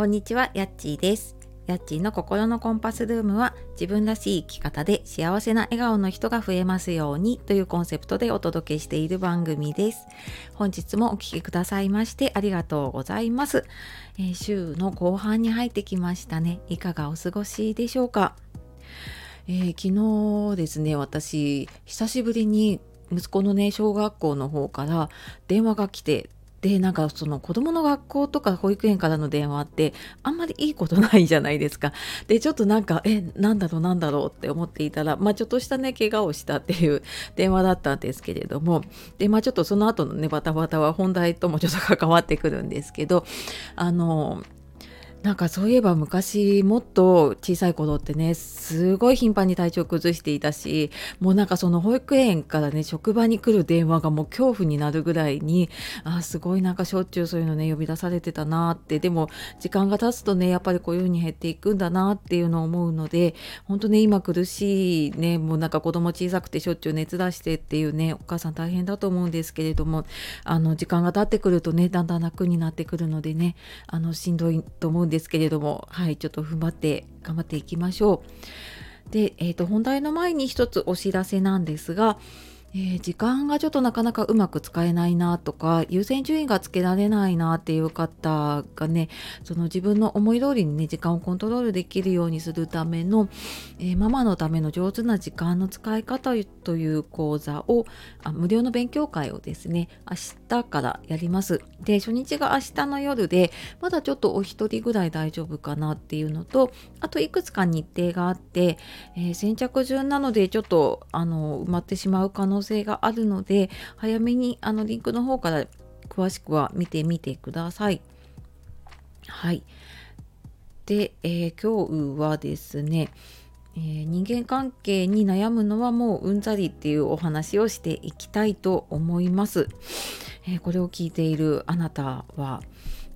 こんにちは、やっちーです。やっちーの心のコンパスルームは自分らしい生き方で幸せな笑顔の人が増えますようにというコンセプトでお届けしている番組です。本日もお聴きくださいましてありがとうございます、えー週の後半に入ってきましたね。いかがお過ごしでしょうか、えー昨日ですね、私久しぶりに息子のね小学校の方から電話が来てでなんかその子供の学校とか保育園からの電話ってあんまりいいことないじゃないですか。でちょっとなんかえなんだろうなんだろうって思っていたらまあちょっとしたね怪我をしたっていう電話だったんですけれどもでまあちょっとその後のねバタバタは本題ともちょっと関わってくるんですけどあのなんかそういえば昔もっと小さい頃ってねすごい頻繁に体調崩していたしもうなんかその保育園からね職場に来る電話がもう恐怖になるぐらいにあすごいなんかしょっちゅうそういうのね呼び出されてたなって。でも時間が経つとねやっぱりこういう風に減っていくんだなっていうのを思うので本当ね今苦しいねもうなんか子供小さくてしょっちゅう熱出してっていうねお母さん大変だと思うんですけれどもあの時間が経ってくるとねだんだん楽になってくるのでねあのしんどいと思うんですですけれどもはいちょっと踏ん張って頑張っていきましょう。で、えー、と本題の前に一つお知らせなんですが、えー時間がちょっとなかなかうまく使えないなとか優先順位がつけられないなっていう方がねその自分の思い通りにね時間をコントロールできるようにするための、えーママのための上手な時間の使い方という講座をあ無料の勉強会をですね明日からやります。で初日が明日の夜でまだちょっとお一人ぐらい大丈夫かなっていうのとあといくつか日程があって、えー先着順なのでちょっとあの埋まってしまう可能性能性があるので早めにあのリンクの方から詳しくは見てみてください。はい。で、えー今日はですね、えー人間関係に悩むのはもううんざりっていうお話をしていきたいと思います。えーこれを聞いているあなたは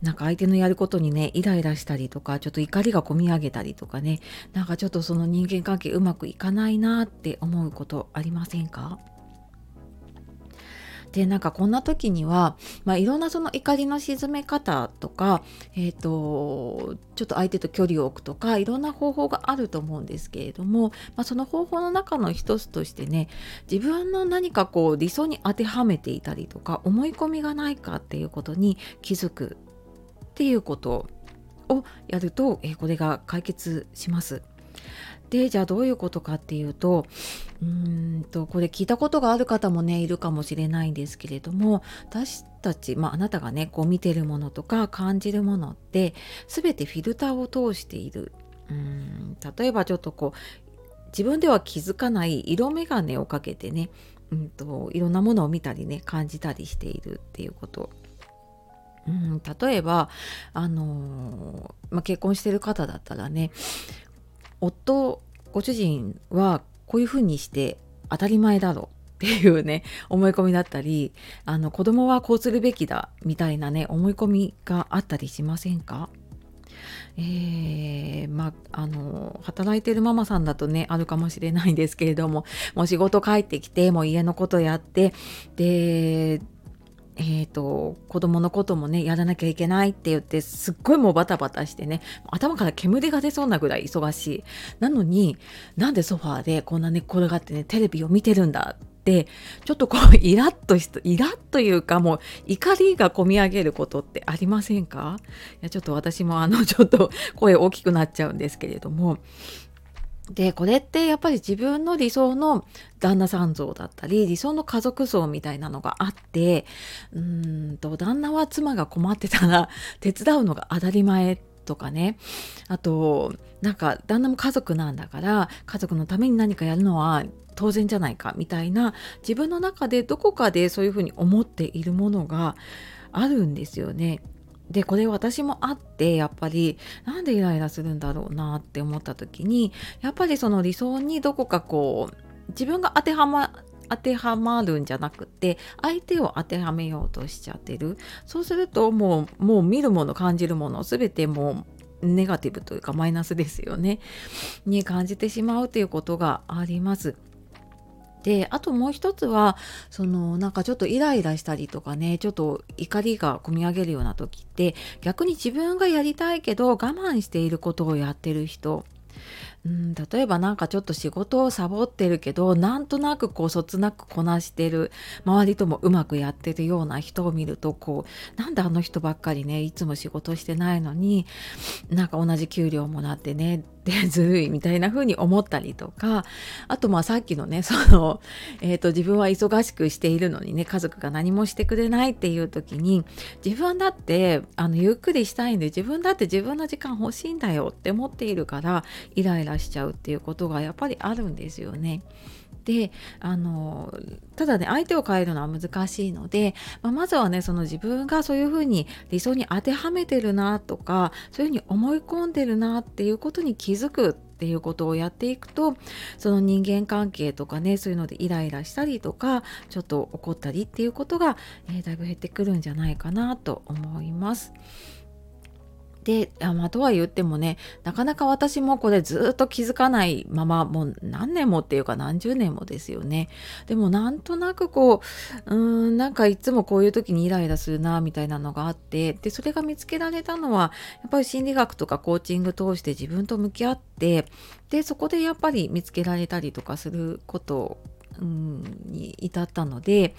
なんか相手のやることにねイライラしたりとかちょっと怒りがこみ上げたりとかねなんかちょっとその人間関係うまくいかないなって思うことありませんか？でなんかこんな時には、まあ、いろんなその怒りの鎮め方とか、えー、とちょっと相手と距離を置くとかいろんな方法があると思うんですけれども、まあ、その方法の中の一つとしてね自分の何かこう理想に当てはめていたりとか思い込みがないかっていうことに気づくっていうことをやると、えーこれが解決します。でじゃあどういうことかっていうとうんとこれ聞いたことがある方もねいるかもしれないんですけれども私たち、まあ、あなたがねこう見てるものとか感じるものって全てフィルターを通している。うん例えばちょっとこう自分では気づかない色眼鏡をかけてね、うん、といろんなものを見たりね感じたりしているっていうこと。うん、例えば、あのーまあ、結婚してる方だったらね夫ご主人はこういうふうにして当たり前だろうっていうね 思い込みだったりあの子供はこうするべきだみたいなね思い込みがあったりしませんか？えーまああの働いてるママさんだとねあるかもしれないんですけれどももう仕事帰ってきてもう家のことやってでえー、と子供のこともねやらなきゃいけないって言ってすっごいもうバタバタしてね頭から煙が出そうなぐらい忙しい。なのになんでソファーでこんな寝転がってねテレビを見てるんだってちょっとこう イラッとしイラッというかもう怒りがこみ上げることってありませんか？いやちょっと私もあのちょっと声大きくなっちゃうんですけれども。でこれってやっぱり自分の理想の旦那さん像だったり理想の家族像みたいなのがあってうんと旦那は妻が困ってたら 手伝うのが当たり前とかねあとなんか旦那も家族なんだから家族のために何かやるのは当然じゃないかみたいな自分の中でどこかでそういうふうに思っているものがあるんですよね。でこれ私もあってやっぱりなんでイライラするんだろうなって思った時にやっぱりその理想にどこかこう自分が当てはま当てはまるんじゃなくて相手を当てはめようとしちゃってるそうするともうもう見るもの感じるもの全てもうネガティブというかマイナスですよねに感じてしまうということがあります。であともう一つはそのなんかちょっとイライラしたりとかねちょっと怒りがこみ上げるような時って逆に自分がやりたいけど我慢していることをやってる人。うん、例えばなんかちょっと仕事をサボってるけどなんとなくこうそつなくこなしてる周りともうまくやってるような人を見るとこうなんであの人ばっかりねいつも仕事してないのになんか同じ給料もらってねって ずるいみたいな風に思ったりとかあとまあさっきのね その、えーと、自分は忙しくしているのにね家族が何もしてくれないっていう時に自分だってあのゆっくりしたいんで自分だって自分の時間欲しいんだよって思っているからイライラしちゃうっていうことがやっぱりあるんですよね。であのただね相手を変えるのは難しいので、まあ、まずはねその自分がそういうふうに理想に当てはめてるなとかそういうふうに思い込んでるなっていうことに気づくっていうことをやっていくとその人間関係とかねそういうのでイライラしたりとかちょっと怒ったりっていうことが、えー、だいぶ減ってくるんじゃないかなと思います。であ、まあ、とは言ってもねなかなか私もこれずっと気づかないままもう何年もっていうか何十年もですよね。でもなんとなくこううんなんかいつもこういう時にイライラするなみたいなのがあってでそれが見つけられたのはやっぱり心理学とかコーチング通して自分と向き合ってでそこでやっぱり見つけられたりとかすることうん、に至ったので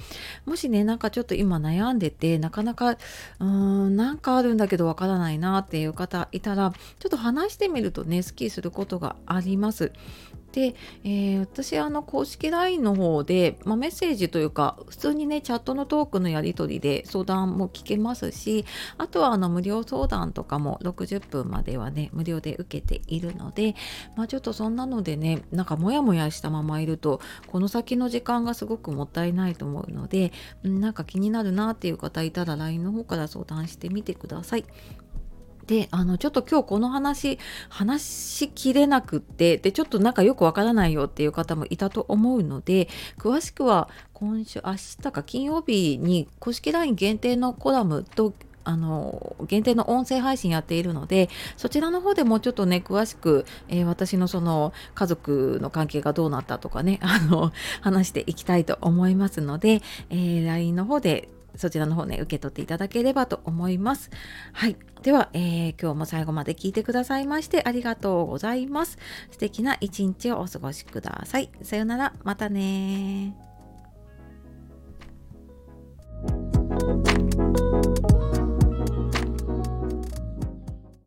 もしねなんかちょっと今悩んでてなかなかうんなんかあるんだけどわからないなっていう方いたらちょっと話してみるとねスッキリすることがあります。で、えー、私あの公式 LINE の方で、まあ、メッセージというか普通にねチャットのトークのやり取りで相談も聞けますしあとはあの無料相談とかも60分まではね無料で受けているので、まあ、ちょっとそんなのでねなんかモヤモヤしたままいるとこの先の時間がすごくもったいないと思うので、なんか気になるなっていう方いたら LINE の方から相談してみてください。であのちょっと今日この話話しきれなくってでちょっとなんかよくわからないよっていう方もいたと思うので詳しくは今週明日か金曜日に公式 LINE 限定のコラムとあの限定の音声配信やっているのでそちらの方でもうちょっとね詳しく、えー、私のその家族の関係がどうなったとかねあの話していきたいと思いますので、えー、LINE の方でそちらの方ね、受け取っていただければと思います。はい。では、えー、今日も最後まで聞いてくださいましてありがとうございます。素敵な一日をお過ごしください。さよなら。またね